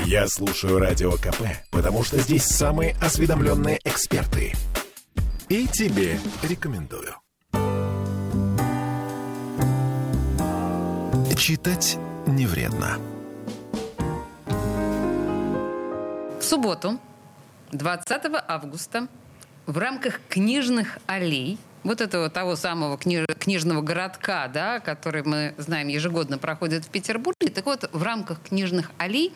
Я слушаю Радио КП, потому что здесь самые осведомленные эксперты. И тебе рекомендую. Читать не вредно. В субботу, 20 августа, в рамках книжных аллей вот этого того самого книж, книжного городка, да, который мы знаем ежегодно проходит в Петербурге. Так вот, в рамках книжных аллей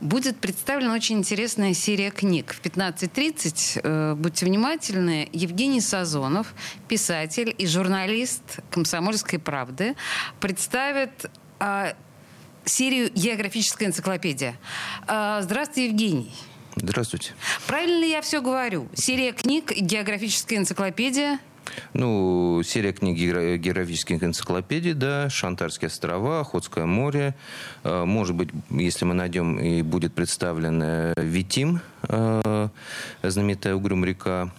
будет представлена очень интересная серия книг. В 15.30, э, будьте внимательны, Евгений Сазонов, писатель и журналист «Комсомольской правды», представит э, серию «Географическая энциклопедия». Э, здравствуйте, Евгений. Здравствуйте. Правильно ли я все говорю? Серия книг «Географическая энциклопедия» Ну, серия книг географических энциклопедий, да, Шантарские острова, Охотское море. Э, может быть, если мы найдем, и будет представлен э, Витим, э, знаменитая Угрюм река,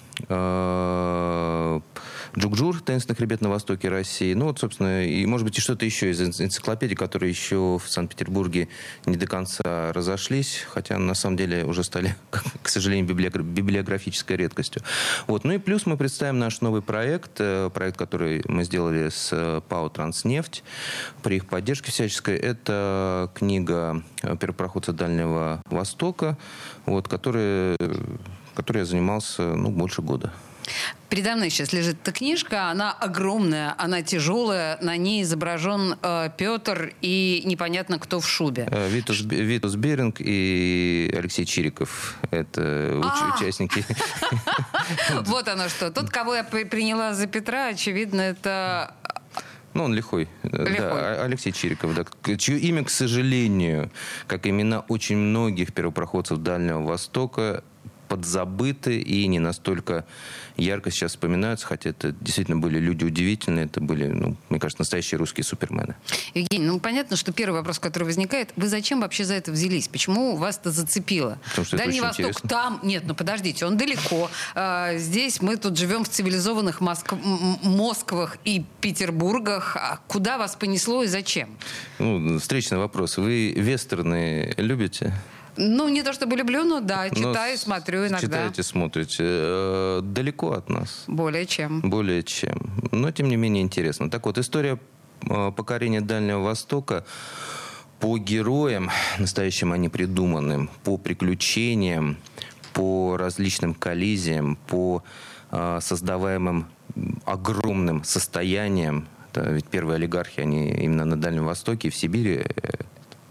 Джукджур, таинственный хребет на востоке России. Ну, вот, собственно, и, может быть, и что-то еще из энциклопедий, которые еще в Санкт-Петербурге не до конца разошлись, хотя, на самом деле, уже стали, к сожалению, библиографической редкостью. Вот. Ну и плюс мы представим наш новый проект, э, проект, который мы сделали с э, ПАО «Транснефть» при их поддержке всяческой. Это книга первопроходца Дальнего Востока, вот, который, которой я занимался ну, больше года. Передо мной сейчас лежит эта книжка, она огромная, она тяжелая, на ней изображен э, Петр и непонятно кто в шубе. Э, Витус, Витус Беринг и Алексей Чириков. Это а! участники. Вот оно что. Тот, кого я приняла за Петра, очевидно, это ну, он лихой. лихой. Да, Алексей Чириков, да, чье имя, к сожалению, как имена очень многих первопроходцев Дальнего Востока, подзабыты и не настолько ярко сейчас вспоминаются, хотя это действительно были люди удивительные, это были, ну, мне кажется, настоящие русские супермены. Евгений, ну понятно, что первый вопрос, который возникает, вы зачем вообще за это взялись? Почему вас это зацепило? Потому что Дальний это Восток интересно. там, нет, ну подождите, он далеко. А, здесь мы тут живем в цивилизованных Моск... Москвах и Петербургах. А куда вас понесло и зачем? Ну, встречный вопрос. Вы вестерны любите? Ну, не то чтобы люблю, но да, читаю, но смотрю иногда. Читаете, смотрите. Э, далеко от нас. Более чем. Более чем. Но, тем не менее, интересно. Так вот, история э, покорения Дальнего Востока по героям, настоящим они придуманным, по приключениям, по различным коллизиям, по э, создаваемым огромным состояниям. Это ведь первые олигархи, они именно на Дальнем Востоке и в Сибири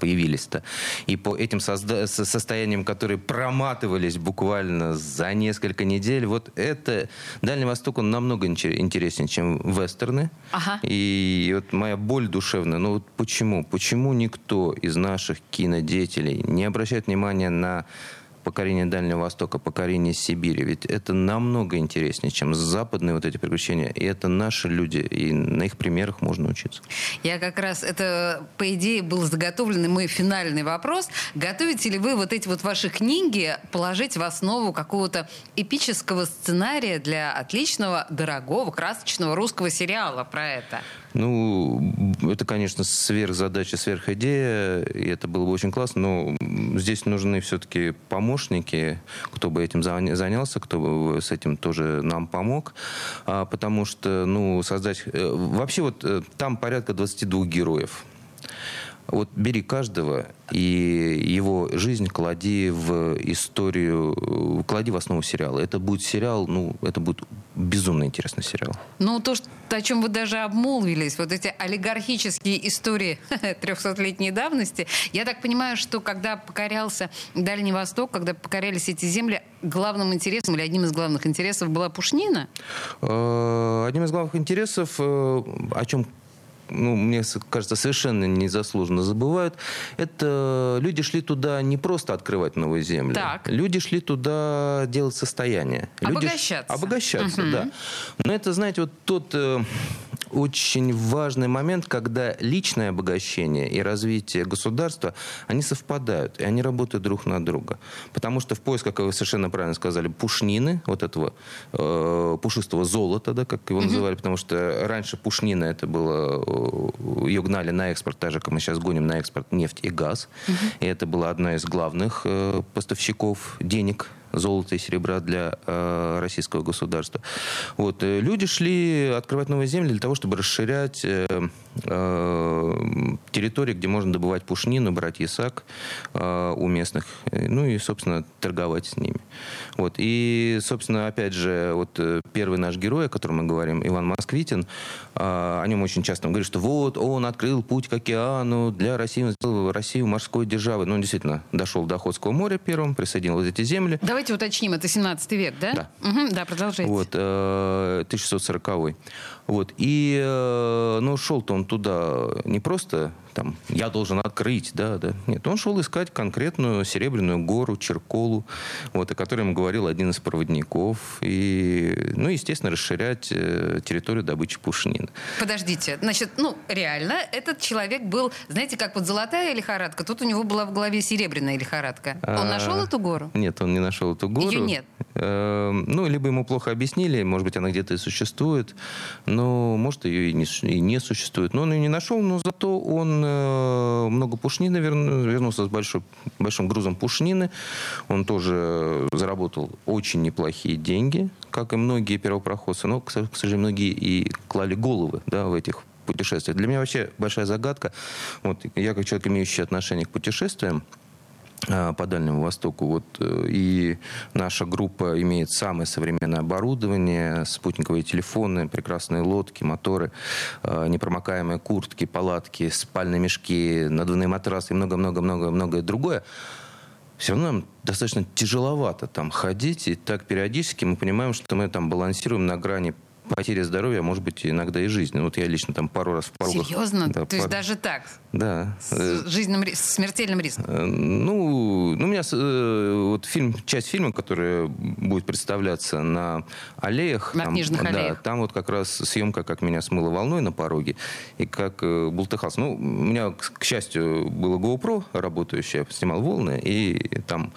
появились-то. И по этим созда- состояниям, которые проматывались буквально за несколько недель, вот это Дальний Восток, он намного интереснее, чем вестерны. Ага. И вот моя боль душевная, ну вот почему? Почему никто из наших кинодеятелей не обращает внимания на покорение Дальнего Востока, покорение Сибири. Ведь это намного интереснее, чем западные вот эти приключения. И это наши люди, и на их примерах можно учиться. Я как раз, это, по идее, был заготовленный мой финальный вопрос. Готовите ли вы вот эти вот ваши книги положить в основу какого-то эпического сценария для отличного, дорогого, красочного русского сериала про это? Ну, это, конечно, сверхзадача, сверхидея, и это было бы очень классно, но здесь нужны все-таки помощники, кто бы этим занялся, кто бы с этим тоже нам помог, а, потому что, ну, создать... Э, вообще вот э, там порядка 22 героев. Вот бери каждого и его жизнь клади в историю, клади в основу сериала. Это будет сериал, ну, это будет безумно интересный сериал. Ну, то, что, о чем вы даже обмолвились, вот эти олигархические истории 300-летней давности, я так понимаю, что когда покорялся Дальний Восток, когда покорялись эти земли, главным интересом или одним из главных интересов была Пушнина? Э, одним из главных интересов, э, о чем ну, мне кажется, совершенно незаслуженно забывают, это люди шли туда не просто открывать новые земли. Так. Люди шли туда делать состояние. Обогащаться. Люди, обогащаться, угу. да. Но это, знаете, вот тот э, очень важный момент, когда личное обогащение и развитие государства, они совпадают, и они работают друг на друга. Потому что в поисках, как вы совершенно правильно сказали, пушнины, вот этого э, пушистого золота, да, как его называли, потому что раньше пушнина это было, э, ее гнали на экспорт, так же, как мы сейчас гоним на экспорт нефть и газ. Угу. И это была одна из главных э, поставщиков денег золота и серебра для э, российского государства. Вот. Э, люди шли открывать новые земли для того, чтобы расширять э, э, территории, где можно добывать пушнину, брать ясак э, у местных, э, ну и, собственно, торговать с ними. Вот. И, собственно, опять же, вот э, первый наш герой, о котором мы говорим, Иван Москвитин, э, о нем очень часто говорит, что вот он открыл путь к океану для России, он сделал Россию морской державой. Ну, действительно дошел до Охотского моря первым, присоединил эти земли. Давайте Давайте уточним, это 17 век, да? Да. Угу, да, продолжайте. Вот, 1640 -й. Вот. И, э, ну, шел-то он туда не просто там, я должен открыть, да, да. Нет, он шел искать конкретную Серебряную гору, Черколу, вот, о которой ему говорил один из проводников. И, ну, естественно, расширять э, территорию добычи пушнины. Подождите, значит, ну, реально, этот человек был, знаете, как вот золотая лихорадка, тут у него была в голове серебряная лихорадка. Он а, нашел эту гору? Нет, он не нашел эту гору. Ее нет? Э, ну, либо ему плохо объяснили, может быть, она где-то и существует, но, может, ее и не, и не существует. Но он ее не нашел, но зато он много пушнины вернулся с большой, большим грузом пушнины. Он тоже заработал очень неплохие деньги, как и многие первопроходцы. Но, к сожалению, многие и клали головы да, в этих путешествиях. Для меня вообще большая загадка. Вот, я как человек, имеющий отношение к путешествиям, по Дальнему Востоку. Вот, э, и наша группа имеет самое современное оборудование, спутниковые телефоны, прекрасные лодки, моторы, а, непромокаемые куртки, палатки, спальные мешки, надувные матрасы и много-много-много-многое другое. Все равно нам достаточно тяжеловато там ходить, и так периодически мы понимаем, что мы там балансируем на грани потеря здоровья, а может быть, иногда и жизни. Вот я лично там пару раз в пару Серьезно? Да, То пар... есть даже так? Да. С жизненным, смертельным риском? Э, ну, ну, у меня э, вот фильм, часть фильма, которая будет представляться на аллеях. На там, книжных да, аллеях. Там вот как раз съемка, как меня смыло волной на пороге, и как э, бултыхался. Ну, у меня, к счастью, было GoPro работающее, снимал волны, и там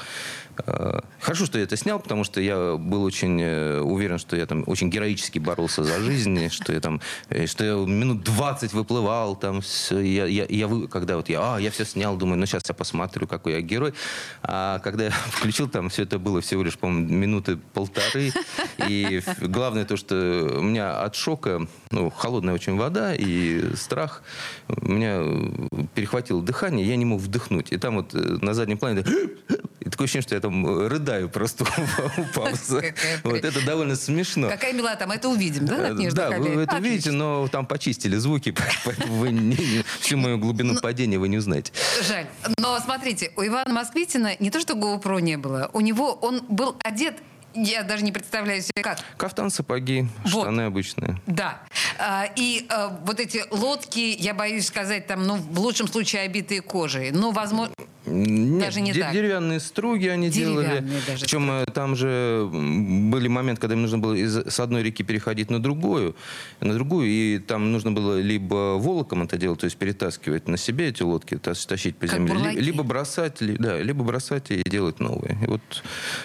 хорошо, что я это снял, потому что я был очень э, уверен, что я там очень героически боролся за жизнь, что я там, э, что я минут 20 выплывал, там все, я, я, я, когда вот я, а, я все снял, думаю, ну сейчас я посмотрю, какой я герой. А когда я включил, там все это было всего лишь, по-моему, минуты полторы. И главное то, что у меня от шока, ну, холодная очень вода и страх, у меня перехватило дыхание, я не мог вдохнуть. И там вот на заднем плане такое ощущение, что я там э, рыдаю просто у паузы. Вот это довольно смешно. Какая мила там, это увидим, да? Да, вы это увидите, но там почистили звуки, поэтому вы всю мою глубину ну, падения вы не узнаете. Жаль. Но смотрите, у Ивана Москвитина не то, что GoPro не было, у него он был одет я даже не представляю себе как. Кафтан, сапоги, вот. штаны обычные. Да. А, и а, вот эти лодки, я боюсь сказать, там, ну, в лучшем случае обитые кожей. Ну, возможно... Нет, даже не так. деревянные струги они деревянные делали. Даже Причем струги. Э, там же были моменты, когда им нужно было из, с одной реки переходить на другую, на другую, и там нужно было либо волоком это делать, то есть перетаскивать на себе эти лодки, тащить по земле, бурлаки. либо бросать, да, либо бросать и делать новые. И вот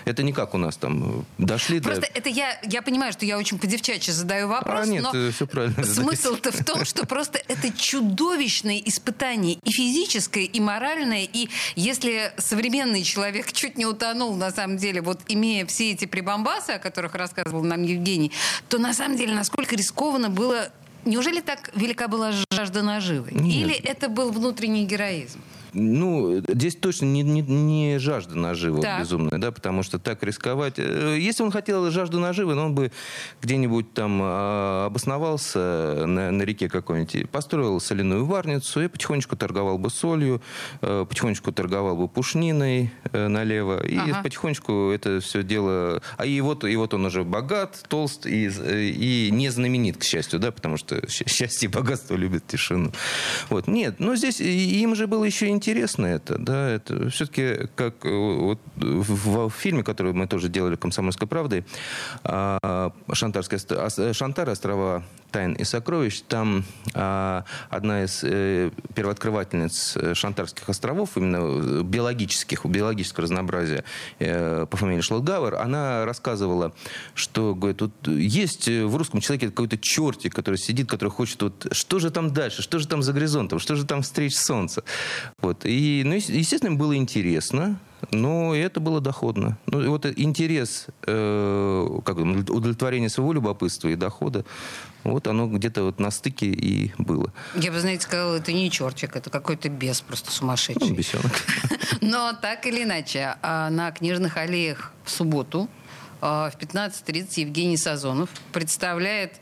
это не как у нас там дошли Просто до... это я, я понимаю, что я очень по-девчачьи задаю вопрос, а, нет, но все правильно смысл-то в том, что просто это чудовищное испытание и физическое, и моральное, и если современный человек чуть не утонул, на самом деле, вот имея все эти прибамбасы, о которых рассказывал нам Евгений, то на самом деле насколько рискованно было Неужели так велика была жажда наживы? Нет. Или это был внутренний героизм? Ну, здесь точно не, не, не жажда наживы так. безумная, да, потому что так рисковать... Э, если он хотел жажду наживы, но он бы где-нибудь там а, обосновался на, на реке какой-нибудь, построил соляную варницу и потихонечку торговал бы солью, э, потихонечку торговал бы пушниной э, налево, и ага. потихонечку это все дело... А и вот, и вот он уже богат, толст и, и не знаменит, к счастью, да, потому что счастье и богатство любят тишину. Вот. Нет, но здесь им же было еще интересно это, да, это все-таки как э, вот в, в фильме, который мы тоже делали «Комсомольской правдой», а, Шантарская, Шантар, острова тайн и сокровищ, там а, одна из э, первооткрывательниц э, Шантарских островов, именно биологических, биологического разнообразия э, по фамилии Шлотгауэр, она рассказывала, что говорит, тут есть в русском человеке какой-то чертик, который сидит, который хочет, вот, что же там дальше, что же там за горизонтом, что же там встреч солнца. Вот. И, ну, естественно, было интересно, но это было доходно. Ну, вот интерес, э, как удовлетворение своего любопытства и дохода, вот оно где-то вот на стыке и было. Я бы, знаете, сказала, это не чертик, это какой-то бес просто сумасшедший. Ну, бесенок. Но так или иначе, а, на книжных аллеях в субботу а, в 15.30 Евгений Сазонов представляет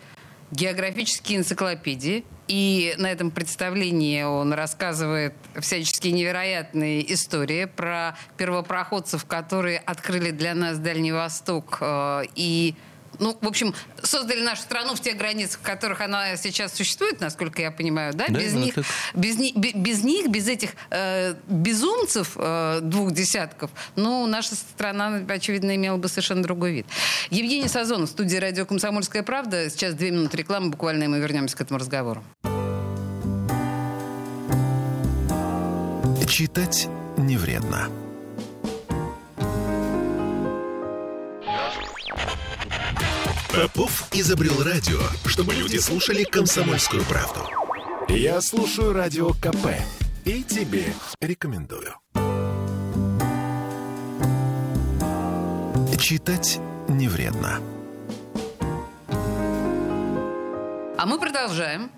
географические энциклопедии. И на этом представлении он рассказывает всяческие невероятные истории про первопроходцев, которые открыли для нас Дальний Восток а, и ну, в общем, создали нашу страну в тех границах, в которых она сейчас существует, насколько я понимаю, да? да без, них, так... без, без них, без этих э, безумцев э, двух десятков, ну, наша страна, очевидно, имела бы совершенно другой вид. Евгений Сазонов, студия «Радио Комсомольская правда». Сейчас две минуты рекламы, буквально, и мы вернемся к этому разговору. Читать не вредно. Попов изобрел радио, чтобы люди слушали комсомольскую правду. Я слушаю радио КП и тебе рекомендую. Читать не вредно. А мы продолжаем.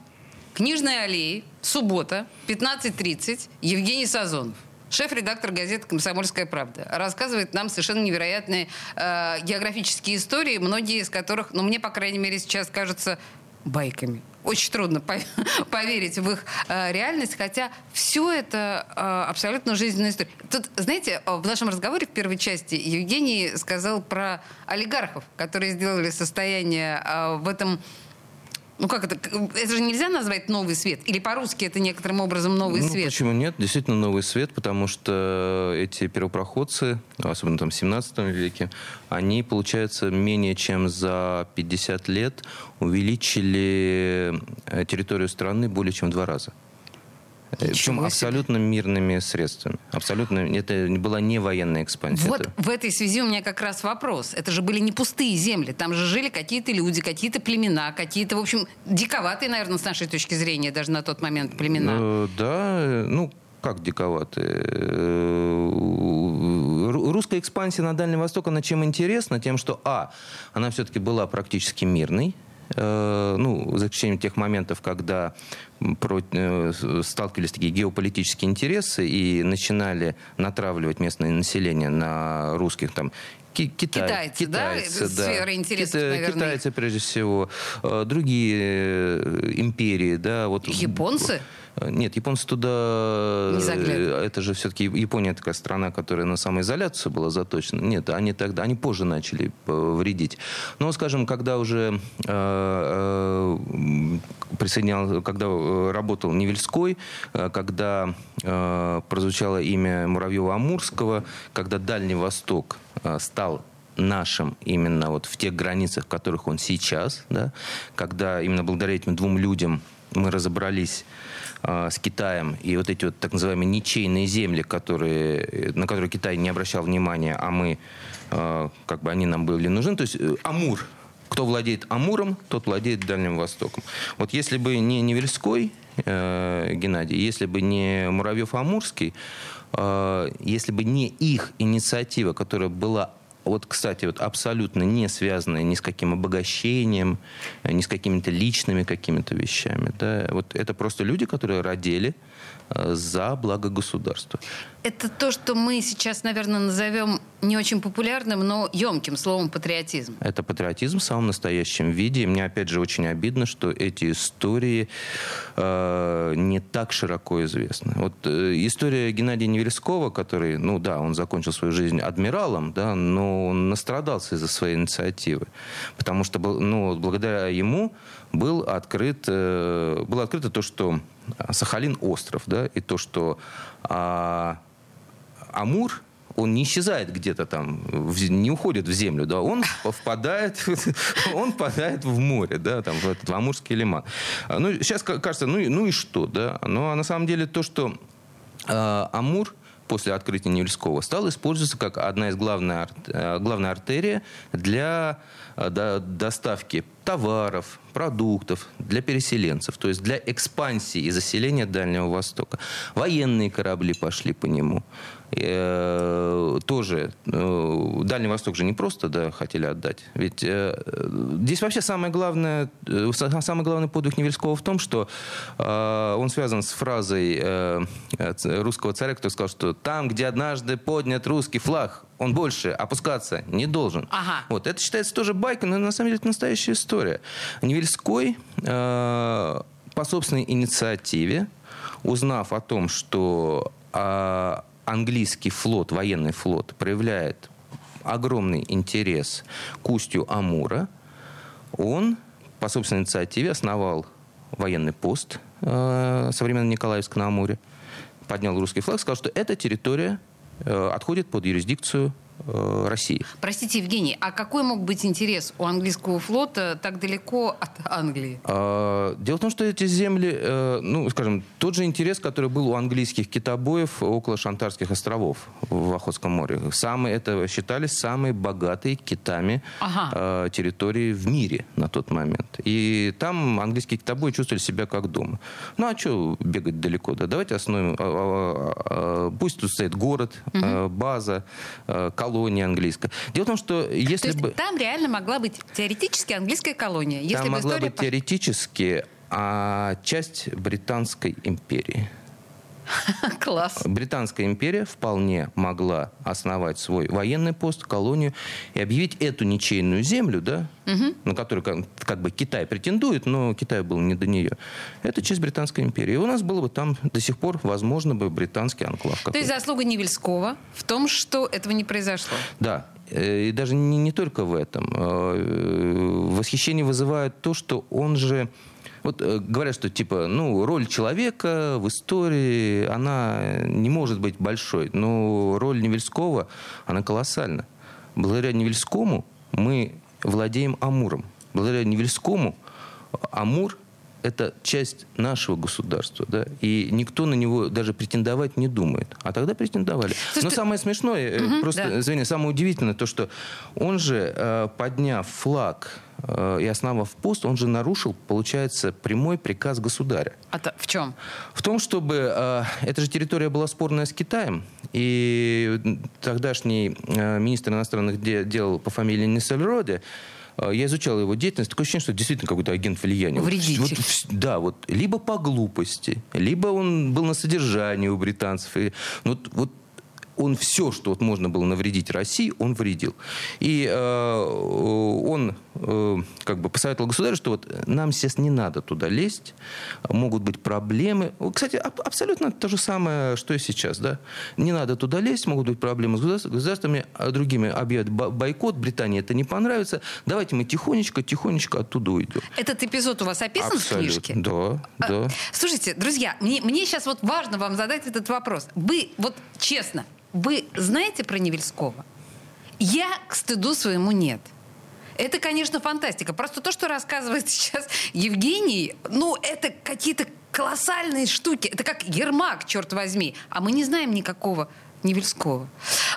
Книжная аллея, суббота, 15.30, Евгений Сазонов шеф-редактор газеты «Комсомольская правда», рассказывает нам совершенно невероятные э, географические истории, многие из которых, ну, мне, по крайней мере, сейчас кажутся байками. Очень трудно поверить в их э, реальность, хотя все это э, абсолютно жизненная история. Тут, знаете, в нашем разговоре в первой части Евгений сказал про олигархов, которые сделали состояние э, в этом ну как это? Это же нельзя назвать новый свет? Или по-русски это некоторым образом новый ну, свет? Почему нет? Действительно новый свет, потому что эти первопроходцы, особенно там в 17 веке, они, получается, менее чем за 50 лет увеличили э, территорию страны более чем в два раза. Э, Причем абсолютно мирными средствами. Абсолютно. Это была не военная экспансия. Вот это... в этой связи у меня как раз вопрос. Это же были не пустые земли. Там же жили какие-то люди, какие-то племена, какие-то, в общем, диковатые, наверное, с нашей точки зрения, даже на тот момент племена. Э, да, ну, как диковатые? Э, русская экспансия на Дальний Восток, она чем интересна? Тем, что, а, она все-таки была практически мирной, Э, ну, за исключением тех моментов, когда э, сталкивались такие геополитические интересы и начинали натравливать местное население на русских там Китай, китайцы, китайцы, да? да. Сфера интересов, Кита, наверное. Китайцы, прежде всего. Э, другие империи, да. Вот. Японцы? Нет, японцы туда... Не заглядывают. Это же все-таки Япония такая страна, которая на самоизоляцию была заточена. Нет, они тогда, они позже начали вредить. Но, скажем, когда уже э, э, присоединял, когда работал Невельской, э, когда э, прозвучало имя Муравьева-Амурского, когда Дальний Восток э, стал нашим именно вот в тех границах, в которых он сейчас, да, когда именно благодаря этим двум людям мы разобрались э, с Китаем, и вот эти вот так называемые ничейные земли, которые, на которые Китай не обращал внимания, а мы, э, как бы они нам были нужны, то есть э, Амур, кто владеет Амуром, тот владеет Дальним Востоком. Вот если бы не Невельской э, Геннадий, если бы не Муравьев-Амурский, э, если бы не их инициатива, которая была вот, кстати, вот абсолютно не связанные ни с каким обогащением, ни с какими-то личными какими-то вещами. Да? Вот это просто люди, которые родили э, за благо государства. Это то, что мы сейчас, наверное, назовем не очень популярным, но емким словом патриотизм. Это патриотизм в самом настоящем виде. И мне, опять же, очень обидно, что эти истории э, не так широко известны. Вот э, история Геннадия Невельского, который, ну да, он закончил свою жизнь адмиралом, да, но он настрадался из-за своей инициативы. Потому что, ну, благодаря ему был открыт, э, было открыто то, что Сахалин остров, да, и то, что э, Амур он не исчезает где-то там, не уходит в землю, да, он впадает, он впадает в море, да, там, в этот в Амурский лиман. Ну, сейчас кажется, ну, ну и что, да? Но на самом деле то, что э, Амур после открытия Невельского стал использоваться как одна из главных, э, главная артерия для э, доставки товаров, продуктов для переселенцев, то есть для экспансии и заселения Дальнего Востока. Военные корабли пошли по нему. Э, тоже э, Дальний Восток же не просто да, хотели отдать. Ведь э, здесь вообще самое главное, э, самый главный подвиг Невельского в том, что э, он связан с фразой э, русского царя, который сказал, что там, где однажды поднят русский флаг, он больше опускаться не должен. Ага. Вот. Это считается тоже байкой, но на самом деле это настоящая история. Невельской э, по собственной инициативе, узнав о том, что э, английский флот, военный флот, проявляет огромный интерес к устью Амура, он по собственной инициативе основал военный пост э, современный Николаевск на Амуре, поднял русский флаг, сказал, что эта территория э, отходит под юрисдикцию Э, России. Простите, Евгений, а какой мог быть интерес у английского флота так далеко от Англии? А, дело в том, что эти земли, э, ну, скажем, тот же интерес, который был у английских китобоев около Шантарских островов в Охотском море. Самые, это считались самые богатые китами ага. Э, территории в мире на тот момент. И там английские китобои чувствовали себя как дома. Ну, а что бегать далеко? Да, давайте основем, а, а, пусть тут стоит город, угу. база, колония, колония английская. Дело в том, что если То бы... там реально могла быть теоретически английская колония. Если там бы могла быть теоретически а часть Британской империи. Класс. Британская империя вполне могла основать свой военный пост, колонию и объявить эту ничейную землю, да, угу. на которую как, как бы Китай претендует, но Китай был не до нее. Это часть Британской империи. И у нас было бы там до сих пор, возможно, бы британский анклав. То есть заслуга Невельского в том, что этого не произошло? Да. Э, и даже не, не только в этом. Э, восхищение вызывает то, что он же вот э, говорят, что типа, ну, роль человека в истории, она не может быть большой. Но роль Невельского, она колоссальна. Благодаря Невельскому мы владеем Амуром. Благодаря Невельскому Амур это часть нашего государства, да, и никто на него даже претендовать не думает. А тогда претендовали. Слушай, Но ты... самое смешное, угу, просто, да. извини, самое удивительное, то, что он же, э, подняв флаг и основав пост, он же нарушил, получается, прямой приказ государя. А то в чем? В том, чтобы... Э, эта же территория была спорная с Китаем, и тогдашний министр иностранных дел по фамилии Нессельроде а, я изучал его деятельность, такое ощущение, что действительно какой-то агент влияния. Вредитель. Вот, да, вот либо по глупости, либо он был на содержании у британцев. И, ну, вот, вот он все, что вот можно было навредить России, он вредил. И э, он э, как бы посоветовал государю, что вот нам сейчас не надо туда лезть, могут быть проблемы. Кстати, аб- абсолютно то же самое, что и сейчас. Да? Не надо туда лезть, могут быть проблемы с государствами, а другими объявят бойкот, Британии это не понравится. Давайте мы тихонечко, тихонечко оттуда уйдем. Этот эпизод у вас описан Абсолютно. в книжке? Да, а, да. Слушайте, друзья, мне, мне сейчас вот важно вам задать этот вопрос. Вы, вот честно, вы знаете про Невельского? Я, к стыду своему, нет. Это, конечно, фантастика. Просто то, что рассказывает сейчас Евгений, ну, это какие-то колоссальные штуки. Это как Ермак, черт возьми. А мы не знаем никакого Невельского.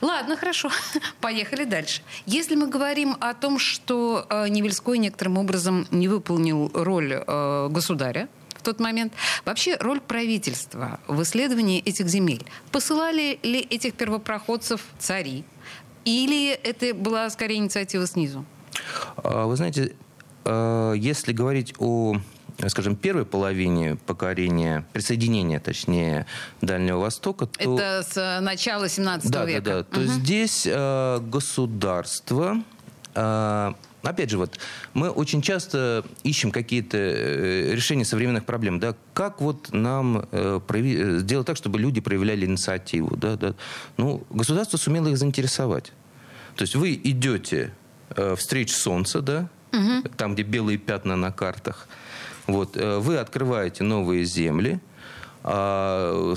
Ладно, хорошо. Поехали дальше. Если мы говорим о том, что э, Невельской некоторым образом не выполнил роль э, государя, тот момент. Вообще роль правительства в исследовании этих земель. Посылали ли этих первопроходцев цари? Или это была скорее инициатива снизу? А, вы знаете, а, если говорить о скажем, первой половине покорения, присоединения, точнее, Дальнего Востока, то... Это с начала 17 да, века. Да, да, То угу. здесь э, государство э, опять же, вот мы очень часто ищем какие-то э, решения современных проблем, да, как вот нам э, прояви, э, сделать так, чтобы люди проявляли инициативу, да, да. Ну, государство сумело их заинтересовать. То есть вы идете э, встреч солнца, да, угу. там, где белые пятна на картах, вот, э, вы открываете новые земли, а,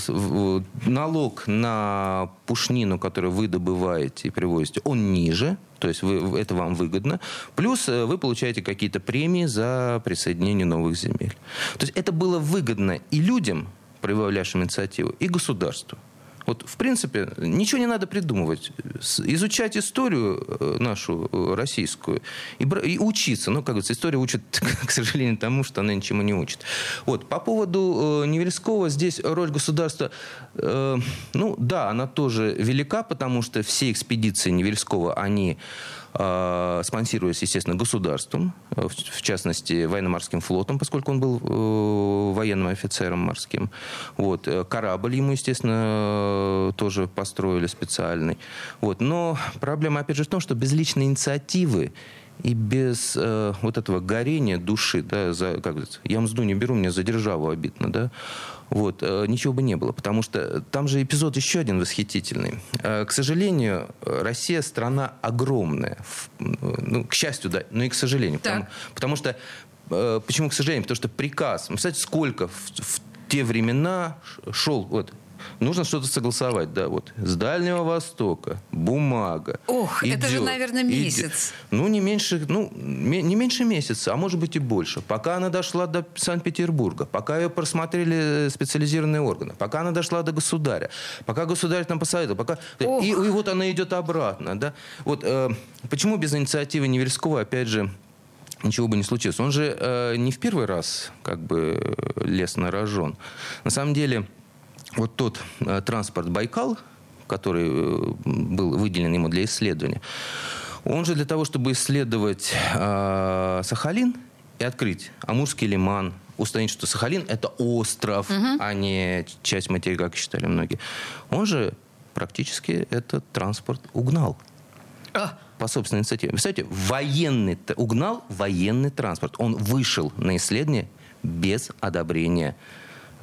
налог на пушнину, которую вы добываете и привозите, он ниже, то есть вы, это вам выгодно. Плюс э, вы получаете какие-то премии за присоединение новых земель. То есть это было выгодно и людям, проявлявшим инициативу, и государству. Вот, в принципе, ничего не надо придумывать. Изучать историю э, нашу э, российскую и, и учиться. Ну, как говорится, история учит, к сожалению, тому, что она ничему не учит. Вот. По поводу э, Невельского, здесь роль государства, э, ну, да, она тоже велика, потому что все экспедиции Невельского, они спонсируясь, естественно, государством, э, в частности, военно-морским флотом, поскольку он был э, военным офицером морским. Вот. Э, корабль ему, естественно, тоже построили специальный. Вот. Но проблема, опять же, в том, что без личной инициативы и без э, вот этого горения души, да, за, как говорится, я мзду не беру, мне за державу обидно, да, вот, э, ничего бы не было, потому что там же эпизод еще один восхитительный. Э, к сожалению, Россия страна огромная, ну, к счастью, да, но и к сожалению, потому, потому что э, Почему, к сожалению? Потому что приказ, представляете, сколько в, в те времена шел вот нужно что-то согласовать, да, вот с Дальнего Востока, бумага. Ох, идет, это же, наверное, месяц. Идет. Ну, не меньше, ну, не меньше месяца, а может быть и больше. Пока она дошла до Санкт-Петербурга, пока ее просмотрели специализированные органы, пока она дошла до государя, пока государь там посоветовал, пока... И, и вот она идет обратно, да. Вот э, почему без инициативы Неверского, опять же, ничего бы не случилось. Он же э, не в первый раз как бы лес на рожон. На самом деле вот тот э, транспорт Байкал, который э, был выделен ему для исследования, он же для того, чтобы исследовать э, Сахалин и открыть Амурский лиман, установить, что Сахалин это остров, угу. а не часть материка, как считали многие. Он же практически этот транспорт угнал. А. По собственной инициативе. Представляете, военный, угнал военный транспорт. Он вышел на исследование без одобрения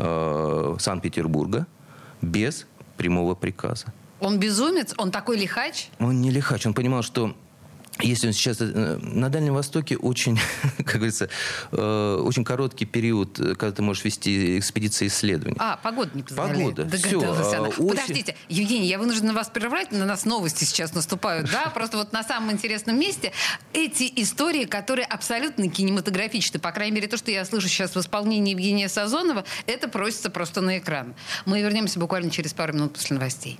э, Санкт-Петербурга без прямого приказа. Он безумец? Он такой лихач? Он не лихач. Он понимал, что если он сейчас э, на Дальнем Востоке очень, как говорится, э, очень короткий период, когда ты можешь вести экспедиции исследований. А, погода не позволяет. Погода. Догадалась все. она. Очень... Подождите, Евгений, я вынуждена вас прервать, на нас новости сейчас наступают, да? Просто вот на самом интересном месте эти истории, которые абсолютно кинематографичны, по крайней мере, то, что я слышу сейчас в исполнении Евгения Сазонова, это просится просто на экран. Мы вернемся буквально через пару минут после новостей.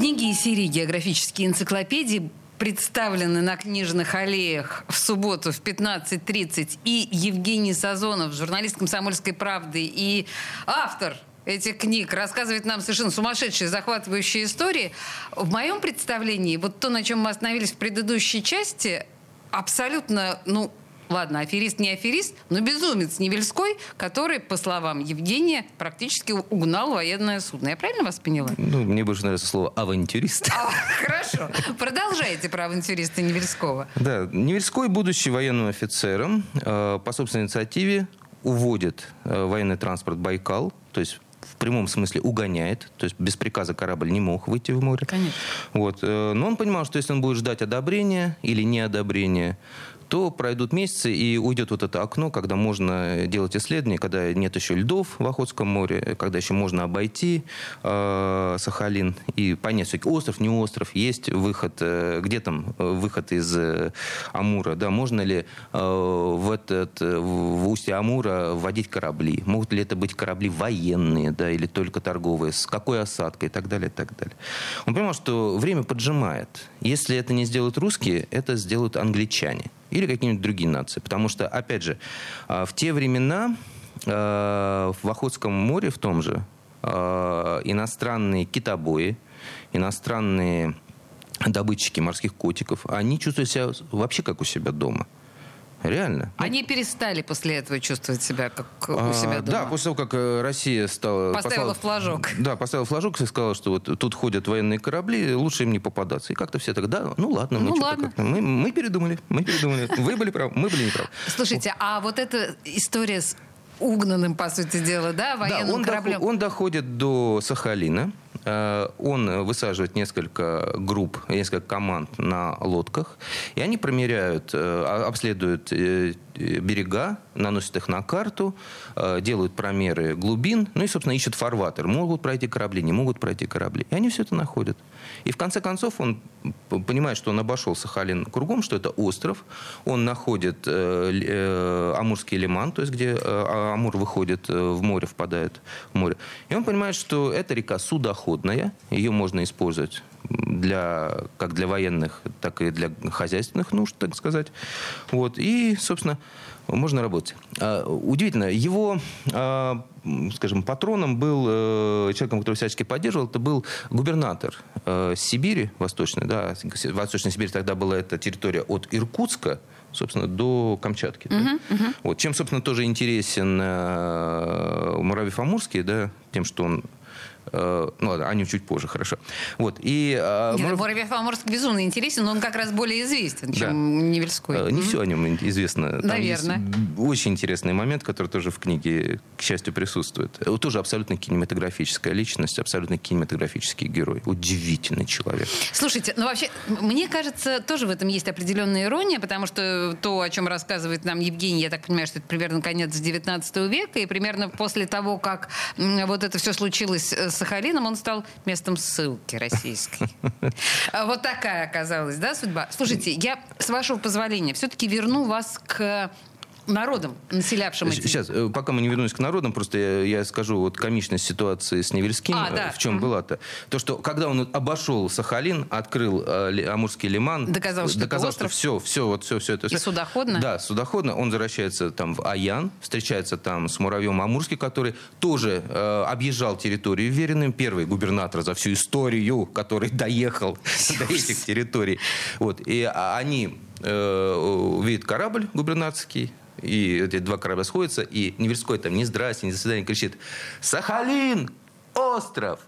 Книги из серии «Географические энциклопедии» представлены на книжных аллеях в субботу в 15.30 и Евгений Сазонов, журналист «Комсомольской правды» и автор этих книг рассказывает нам совершенно сумасшедшие, захватывающие истории. В моем представлении, вот то, на чем мы остановились в предыдущей части, абсолютно, ну, ладно, аферист не аферист, но безумец Невельской, который, по словам Евгения, практически угнал военное судно. Я правильно вас поняла? Ну, мне больше нравится слово «авантюрист». А, хорошо. Продолжайте про авантюриста Невельского. Да, Невельской, будучи военным офицером, э, по собственной инициативе уводит э, военный транспорт «Байкал», то есть в прямом смысле угоняет, то есть без приказа корабль не мог выйти в море. Конечно. Вот. Э, но он понимал, что если он будет ждать одобрения или неодобрения, то пройдут месяцы и уйдет вот это окно, когда можно делать исследования, когда нет еще льдов в Охотском море, когда еще можно обойти э, Сахалин и понять, все остров, не остров, есть выход, э, где там э, выход из э, Амура, да, можно ли э, в, этот, в устье Амура вводить корабли, могут ли это быть корабли военные, да, или только торговые, с какой осадкой и так далее, и так далее. Он понимал, что время поджимает. Если это не сделают русские, это сделают англичане или какие-нибудь другие нации. Потому что, опять же, а, в те времена а, в Охотском море в том же а, иностранные китобои, иностранные добытчики морских котиков, они чувствуют себя вообще как у себя дома. Реально. Ну, Они перестали после этого чувствовать себя как у себя а, дома. Да, после того, как э, Россия стала... Поставила послала, флажок. Да, поставила флажок и сказала, что вот тут ходят военные корабли, лучше им не попадаться. И как-то все так, да, ну ладно, мы, ну, ладно. мы, мы передумали, мы передумали. Вы были правы, мы были неправы. Слушайте, а вот эта история с угнанным, по сути дела, да, военным да, он кораблем? Доход, он доходит до Сахалина. Э, он высаживает несколько групп, несколько команд на лодках, и они промеряют, э, обследуют э, берега, наносят их на карту, делают промеры глубин, ну и, собственно, ищут фарватер. Могут пройти корабли, не могут пройти корабли. И они все это находят. И в конце концов он понимает, что он обошел Сахалин кругом, что это остров. Он находит Амурский лиман, то есть где а, Амур выходит в море, впадает в море. И он понимает, что это река Судоход судоходная, ее можно использовать для, как для военных, так и для хозяйственных нужд, так сказать. Вот. И, собственно, можно работать. А, удивительно, его, а, скажем, патроном был, э, человеком, который всячески поддерживал, это был губернатор э, Сибири, Восточной, да, Восточной Сибири тогда была эта территория от Иркутска, собственно, до Камчатки. Uh-huh, да? uh-huh. Вот. Чем, собственно, тоже интересен э, Муравьев-Амурский, да, тем, что он ну ладно, о нем чуть позже, хорошо. Вот, и... Э, Нет, Муравьев Амурск безумно интересен, но он как раз более известен, чем да. Невельской. Э, не mm-hmm. все о нем известно. Там Наверное. Есть очень интересный момент, который тоже в книге, к счастью, присутствует. Тоже абсолютно кинематографическая личность, абсолютно кинематографический герой. Удивительный человек. Слушайте, ну вообще, мне кажется, тоже в этом есть определенная ирония, потому что то, о чем рассказывает нам Евгений, я так понимаю, что это примерно конец 19 века, и примерно после того, как вот это все случилось с Сахалином он стал местом ссылки российской. А вот такая оказалась, да, судьба? Слушайте, я, с вашего позволения, все-таки верну вас к народом, населявшим эти... Сейчас, э, пока мы не вернулись к народам, просто я, я скажу вот комичность ситуации с Невельским. А, да. В чем mm-hmm. была-то? То, что когда он обошел Сахалин, открыл э, Амурский лиман... Доказал, что доказал, что все, все, вот все, все это... И судоходно? Да, судоходно. Он возвращается там в Аян, встречается там с Муравьем Амурский, который тоже э, объезжал территорию веренным. Первый губернатор за всю историю, который доехал до этих территорий. Вот. И а, они э, видят корабль губернаторский, и эти два корабля сходятся, и Неверской там ни здрасте, ни до свидания кричит «Сахалин! Остров!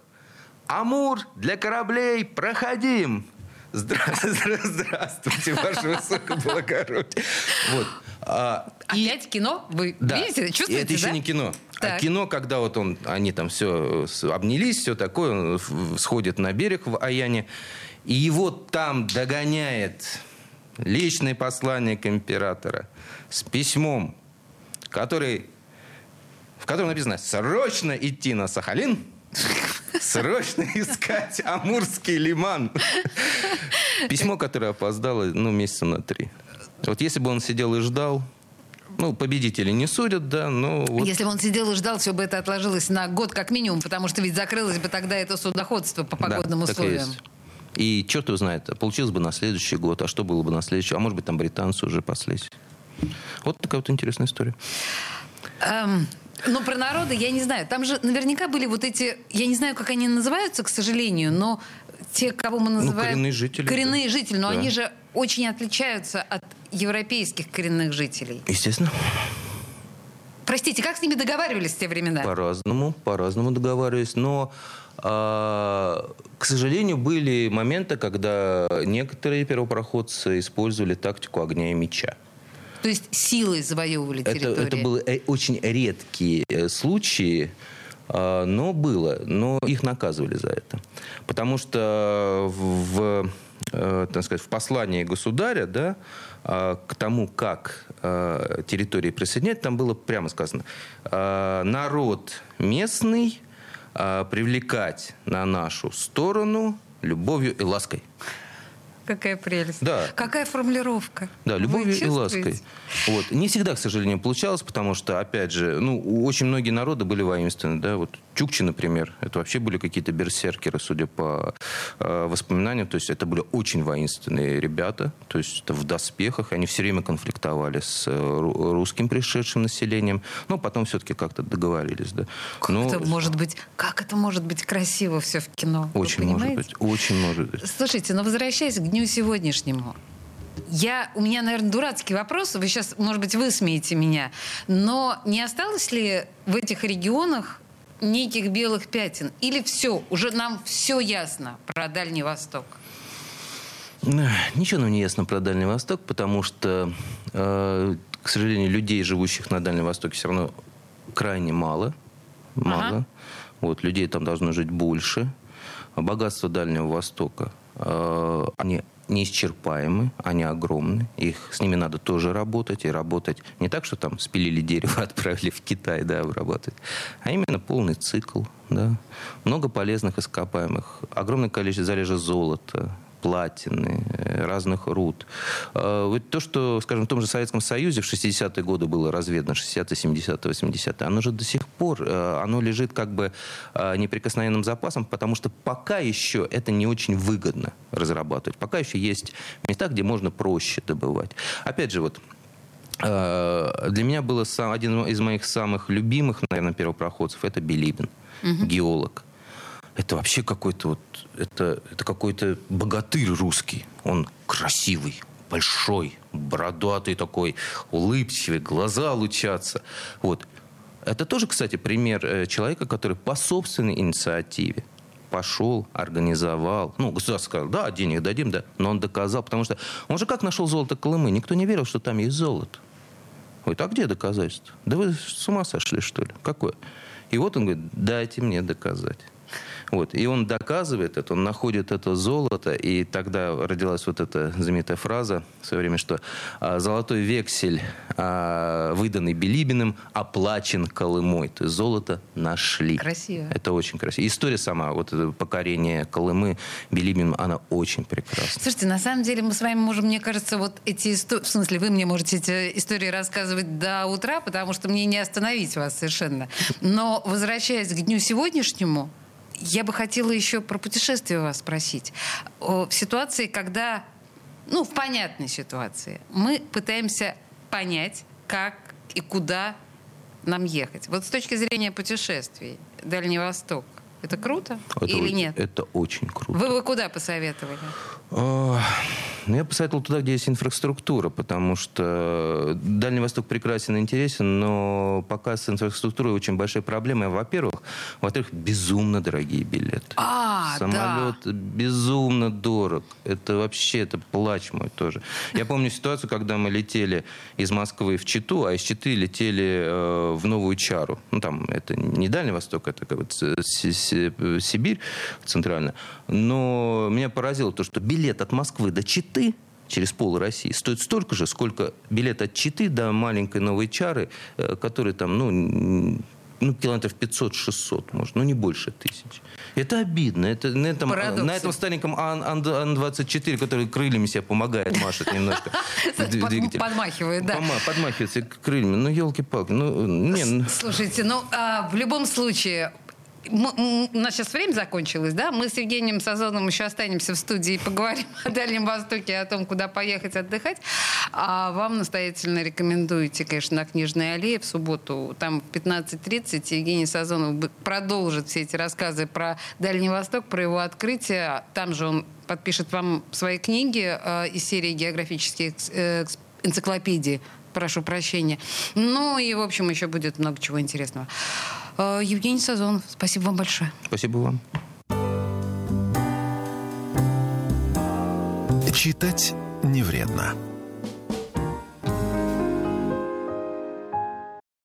Амур для кораблей проходим!» Здравствуйте, ваше высокоблагородие. Вот. А, Опять и... кино? Вы да. видите, чувствуете, и это еще да? не кино. А так. А кино, когда вот он, они там все обнялись, все такое, он сходит на берег в Аяне, и его там догоняет личный посланник императора с письмом, который, в котором написано «Срочно идти на Сахалин, срочно искать Амурский лиман». Письмо, которое опоздало ну, месяца на три. Вот если бы он сидел и ждал, ну, победители не судят, да, но... Вот... Если бы он сидел и ждал, все бы это отложилось на год как минимум, потому что ведь закрылось бы тогда это судоходство по погодным да, условиям. И черт его знает, получилось бы на следующий год, а что было бы на следующий, а может быть там британцы уже паслись. Вот такая вот интересная история. Um... Ну, про народы я не знаю. Там же наверняка были вот эти, я не знаю, как они называются, к сожалению, но те, кого мы ну, называем... Ну, коренные жители. Коренные да. жители, но да. они же очень отличаются от европейских коренных жителей. Естественно. Простите, как с ними договаривались в те времена? По-разному, по-разному договаривались, но а, к сожалению, были моменты, когда некоторые первопроходцы использовали тактику огня и меча. То есть силой завоевывали территорию? Это, это были э, очень редкие э, случаи, а, но было, но их наказывали за это. Потому что в, э, так сказать, в послании государя да, к тому, как территории присоединять, там было прямо сказано, народ местный – а, привлекать на нашу сторону любовью и лаской. Какая прелесть. Да. Какая формулировка. Да, любовью и лаской. Вот. Не всегда, к сожалению, получалось, потому что, опять же, ну, очень многие народы были воинственны, да, вот Чукчи, например, это вообще были какие-то берсеркеры, судя по э, воспоминаниям, то есть это были очень воинственные ребята, то есть это в доспехах, они все время конфликтовали с э, русским пришедшим населением, но потом все-таки как-то договорились, да. Как но... это может быть, как это может быть красиво все в кино? Очень может быть, очень может быть. Слушайте, но возвращаясь к дню сегодняшнему, Я, у меня, наверное, дурацкий вопрос. Вы сейчас, может быть, высмеете меня. Но не осталось ли в этих регионах неких белых пятен? Или все, уже нам все ясно про Дальний Восток? Ничего нам не ясно про Дальний Восток, потому что, э, к сожалению, людей, живущих на Дальнем Востоке, все равно крайне мало. Мало. Ага. Вот, людей там должно жить больше. Богатство Дальнего Востока, э, они неисчерпаемы, они огромны. Их, с ними надо тоже работать. И работать не так, что там спилили дерево, отправили в Китай, да, обработать, а именно полный цикл, да. Много полезных ископаемых, огромное количество залежа золота, платины, э, разных руд. А, вот то, что, скажем, в том же Советском Союзе в 60-е годы было разведано, 60-е, 70-е, 80-е, оно же до сих пор, э, оно лежит как бы э, неприкосновенным запасом, потому что пока еще это не очень выгодно разрабатывать. Пока еще есть места, где можно проще добывать. Опять же, вот для меня был один из моих самых любимых, наверное, первопроходцев, это Билибин, угу. геолог это вообще какой-то вот, это, это какой-то богатырь русский. Он красивый, большой, бородатый такой, улыбчивый, глаза лучатся. Вот. Это тоже, кстати, пример э, человека, который по собственной инициативе пошел, организовал. Ну, государство сказал, да, денег дадим, да. Но он доказал, потому что он же как нашел золото Колымы? Никто не верил, что там есть золото. Ой, а где доказательства? Да вы с ума сошли, что ли? Какое? И вот он говорит, дайте мне доказать. Вот. И он доказывает это, он находит это золото, и тогда родилась вот эта знаменитая фраза в свое время, что а, «золотой вексель, а, выданный Билибиным, оплачен Колымой». То есть золото нашли. Красиво. Это очень красиво. История сама, вот это покорение Колымы Билибиным, она очень прекрасна. Слушайте, на самом деле мы с вами можем, мне кажется, вот эти истории, в смысле, вы мне можете эти истории рассказывать до утра, потому что мне не остановить вас совершенно. Но возвращаясь к дню сегодняшнему, я бы хотела еще про путешествие вас спросить. В ситуации, когда, ну, в понятной ситуации, мы пытаемся понять, как и куда нам ехать. Вот с точки зрения путешествий, Дальний Восток, это круто это, или нет? Это очень круто. Вы бы куда посоветовали? Ну, я посоветовал туда, где есть инфраструктура, потому что Дальний Восток прекрасен и интересен, но пока с инфраструктурой очень большая проблема. Во-первых, во-первых, безумно дорогие билеты. А, Самолет да. безумно дорог. Это вообще, это плач мой тоже. Я помню ситуацию, когда мы летели из Москвы в Читу, а из Читы летели э, в Новую Чару. Ну, там, это не Дальний Восток, это как вот Сибирь центральная. Но меня поразило то, что билет от Москвы до Читы через пол России стоит столько же, сколько билет от Читы до маленькой Новой Чары, э, который там, ну, ну, километров 500-600, может, ну, не больше тысяч. Это обидно. Это, на, этом, на этом стареньком Ан-24, который крыльями себе помогает, машет немножко. Подмахивает, да. Подмахивается крыльями. Ну, елки-палки. Ну, не, Слушайте, ну, а, в любом случае, у нас сейчас время закончилось, да? Мы с Евгением Сазоновым еще останемся в студии и поговорим о Дальнем Востоке, о том, куда поехать отдыхать. А вам настоятельно рекомендуете, конечно, на Книжной аллее в субботу. Там в 15.30 Евгений Сазонов продолжит все эти рассказы про Дальний Восток, про его открытие. Там же он подпишет вам свои книги э, из серии географических э, энциклопедий. Прошу прощения. Ну и, в общем, еще будет много чего интересного. Э, Евгений Сазонов, спасибо вам большое. Спасибо вам. Читать не вредно.